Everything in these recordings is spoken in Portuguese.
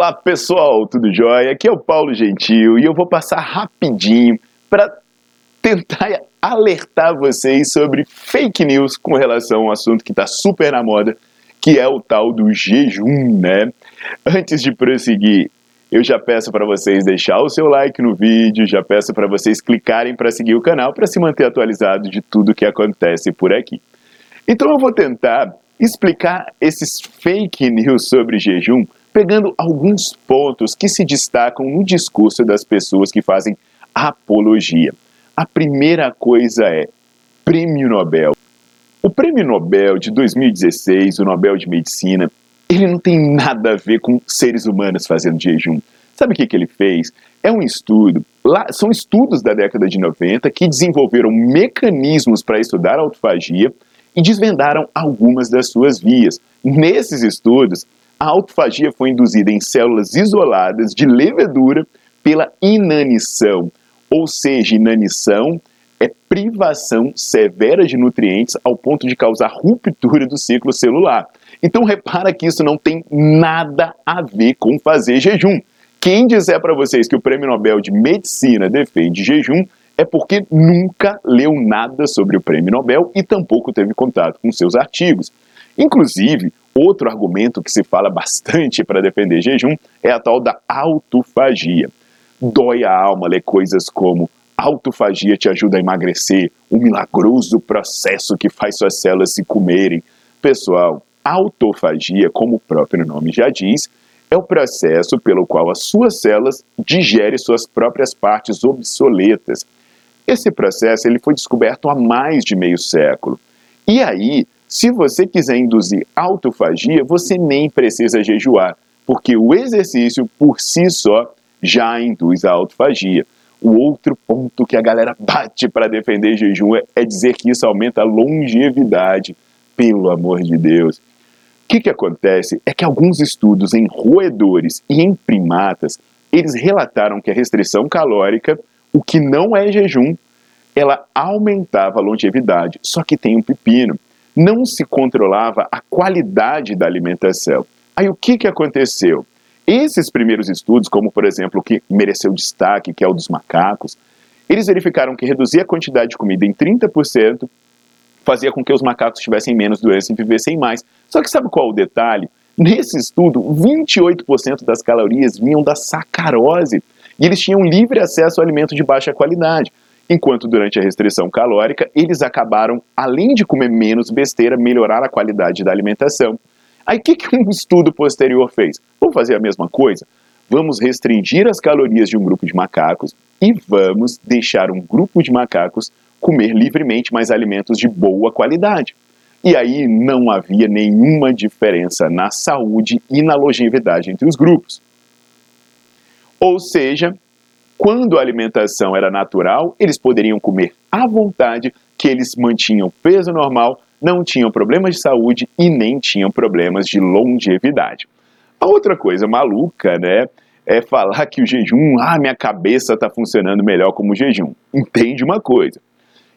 Olá pessoal, tudo jóia? Aqui é o Paulo Gentil e eu vou passar rapidinho para tentar alertar vocês sobre fake news com relação a um assunto que está super na moda, que é o tal do jejum, né? Antes de prosseguir, eu já peço para vocês deixar o seu like no vídeo, já peço para vocês clicarem para seguir o canal para se manter atualizado de tudo que acontece por aqui. Então eu vou tentar explicar esses fake news sobre jejum, pegando alguns pontos que se destacam no discurso das pessoas que fazem apologia. A primeira coisa é Prêmio Nobel. O Prêmio Nobel de 2016, o Nobel de Medicina, ele não tem nada a ver com seres humanos fazendo jejum. Sabe o que, que ele fez? É um estudo, lá, são estudos da década de 90 que desenvolveram mecanismos para estudar autofagia e desvendaram algumas das suas vias. Nesses estudos, a autofagia foi induzida em células isoladas de levedura pela inanição ou seja, inanição é privação severa de nutrientes ao ponto de causar ruptura do ciclo celular. Então repara que isso não tem nada a ver com fazer jejum. Quem disser para vocês que o Prêmio Nobel de Medicina defende jejum é porque nunca leu nada sobre o Prêmio Nobel e tampouco teve contato com seus artigos. Inclusive, outro argumento que se fala bastante para defender jejum é a tal da autofagia dói a alma ler coisas como autofagia te ajuda a emagrecer, o milagroso processo que faz suas células se comerem. Pessoal, autofagia, como o próprio nome já diz, é o processo pelo qual as suas células digerem suas próprias partes obsoletas. Esse processo ele foi descoberto há mais de meio século. E aí, se você quiser induzir autofagia, você nem precisa jejuar, porque o exercício por si só já induz a autofagia. O outro ponto que a galera bate para defender jejum é, é dizer que isso aumenta a longevidade. Pelo amor de Deus. O que, que acontece é que alguns estudos em roedores e em primatas, eles relataram que a restrição calórica, o que não é jejum, ela aumentava a longevidade. Só que tem um pepino. Não se controlava a qualidade da alimentação. Aí o que, que aconteceu? Esses primeiros estudos, como por exemplo o que mereceu destaque, que é o dos macacos, eles verificaram que reduzir a quantidade de comida em 30% fazia com que os macacos tivessem menos doença e vivessem mais. Só que sabe qual é o detalhe? Nesse estudo, 28% das calorias vinham da sacarose e eles tinham livre acesso ao alimento de baixa qualidade. Enquanto durante a restrição calórica, eles acabaram, além de comer menos besteira, melhorar a qualidade da alimentação. Aí o que, que um estudo posterior fez? Vamos fazer a mesma coisa? Vamos restringir as calorias de um grupo de macacos e vamos deixar um grupo de macacos comer livremente mais alimentos de boa qualidade. E aí não havia nenhuma diferença na saúde e na longevidade entre os grupos. Ou seja, quando a alimentação era natural, eles poderiam comer à vontade, que eles mantinham peso normal, não tinham problemas de saúde e nem tinham problemas de longevidade. A outra coisa maluca, né, é falar que o jejum, ah, minha cabeça está funcionando melhor como jejum. Entende uma coisa?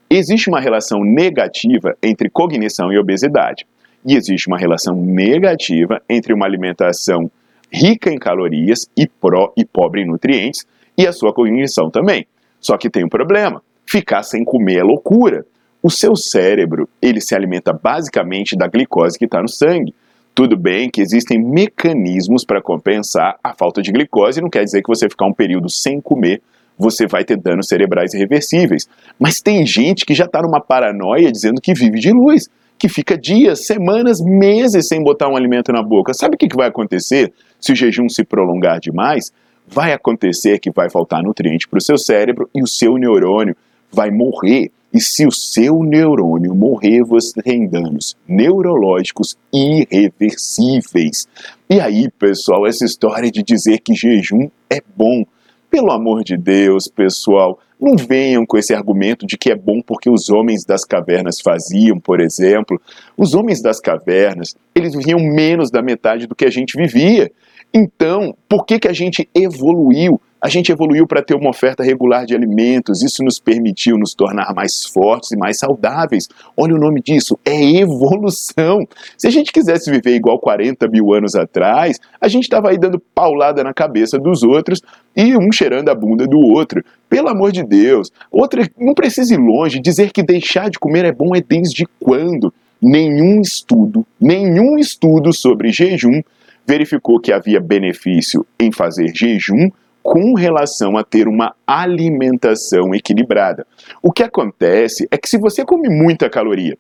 Existe uma relação negativa entre cognição e obesidade. E existe uma relação negativa entre uma alimentação rica em calorias e, pró e pobre em nutrientes e a sua cognição também. Só que tem um problema: ficar sem comer é loucura. O seu cérebro, ele se alimenta basicamente da glicose que está no sangue. Tudo bem que existem mecanismos para compensar a falta de glicose, não quer dizer que você ficar um período sem comer você vai ter danos cerebrais irreversíveis. Mas tem gente que já está numa paranoia dizendo que vive de luz, que fica dias, semanas, meses sem botar um alimento na boca. Sabe o que vai acontecer se o jejum se prolongar demais? Vai acontecer que vai faltar nutriente para o seu cérebro e o seu neurônio vai morrer. E se o seu neurônio morrer, você tem danos neurológicos irreversíveis. E aí, pessoal, essa história de dizer que jejum é bom pelo amor de Deus, pessoal, não venham com esse argumento de que é bom porque os homens das cavernas faziam, por exemplo. Os homens das cavernas, eles viviam menos da metade do que a gente vivia. Então, por que, que a gente evoluiu? A gente evoluiu para ter uma oferta regular de alimentos, isso nos permitiu nos tornar mais fortes e mais saudáveis. Olha o nome disso, é evolução. Se a gente quisesse viver igual 40 mil anos atrás, a gente estava aí dando paulada na cabeça dos outros e um cheirando a bunda do outro. Pelo amor de Deus. Outra, não precisa ir longe, dizer que deixar de comer é bom é desde quando? Nenhum estudo, nenhum estudo sobre jejum verificou que havia benefício em fazer jejum com relação a ter uma alimentação equilibrada. O que acontece é que se você come muita caloria,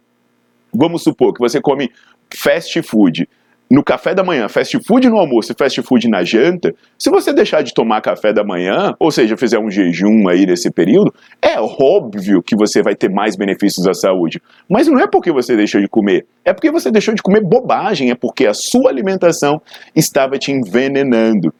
vamos supor que você come fast food, no café da manhã, fast food no almoço e fast food na janta, se você deixar de tomar café da manhã, ou seja, fizer um jejum aí nesse período, é óbvio que você vai ter mais benefícios à saúde. Mas não é porque você deixou de comer, é porque você deixou de comer bobagem, é porque a sua alimentação estava te envenenando.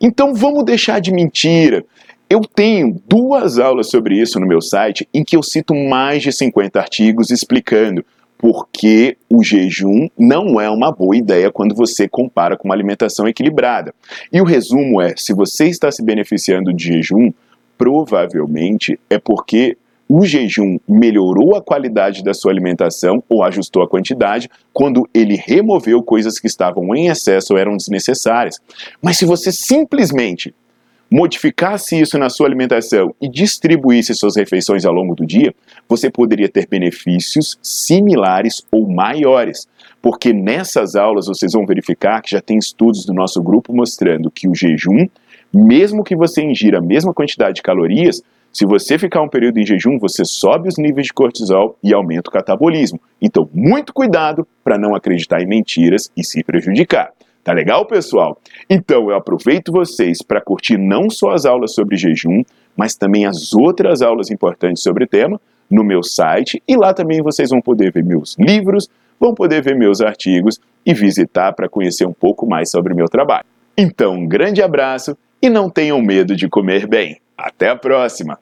Então vamos deixar de mentira. Eu tenho duas aulas sobre isso no meu site em que eu cito mais de 50 artigos explicando porque o jejum não é uma boa ideia quando você compara com uma alimentação equilibrada. E o resumo é: se você está se beneficiando de jejum, provavelmente é porque o jejum melhorou a qualidade da sua alimentação ou ajustou a quantidade quando ele removeu coisas que estavam em excesso ou eram desnecessárias. Mas se você simplesmente modificasse isso na sua alimentação e distribuísse suas refeições ao longo do dia, você poderia ter benefícios similares ou maiores. Porque nessas aulas vocês vão verificar que já tem estudos do nosso grupo mostrando que o jejum, mesmo que você ingira a mesma quantidade de calorias, se você ficar um período em jejum, você sobe os níveis de cortisol e aumenta o catabolismo. Então, muito cuidado para não acreditar em mentiras e se prejudicar. Tá legal, pessoal? Então eu aproveito vocês para curtir não só as aulas sobre jejum, mas também as outras aulas importantes sobre o tema no meu site e lá também vocês vão poder ver meus livros, vão poder ver meus artigos e visitar para conhecer um pouco mais sobre o meu trabalho. Então, um grande abraço e não tenham medo de comer bem. Até a próxima!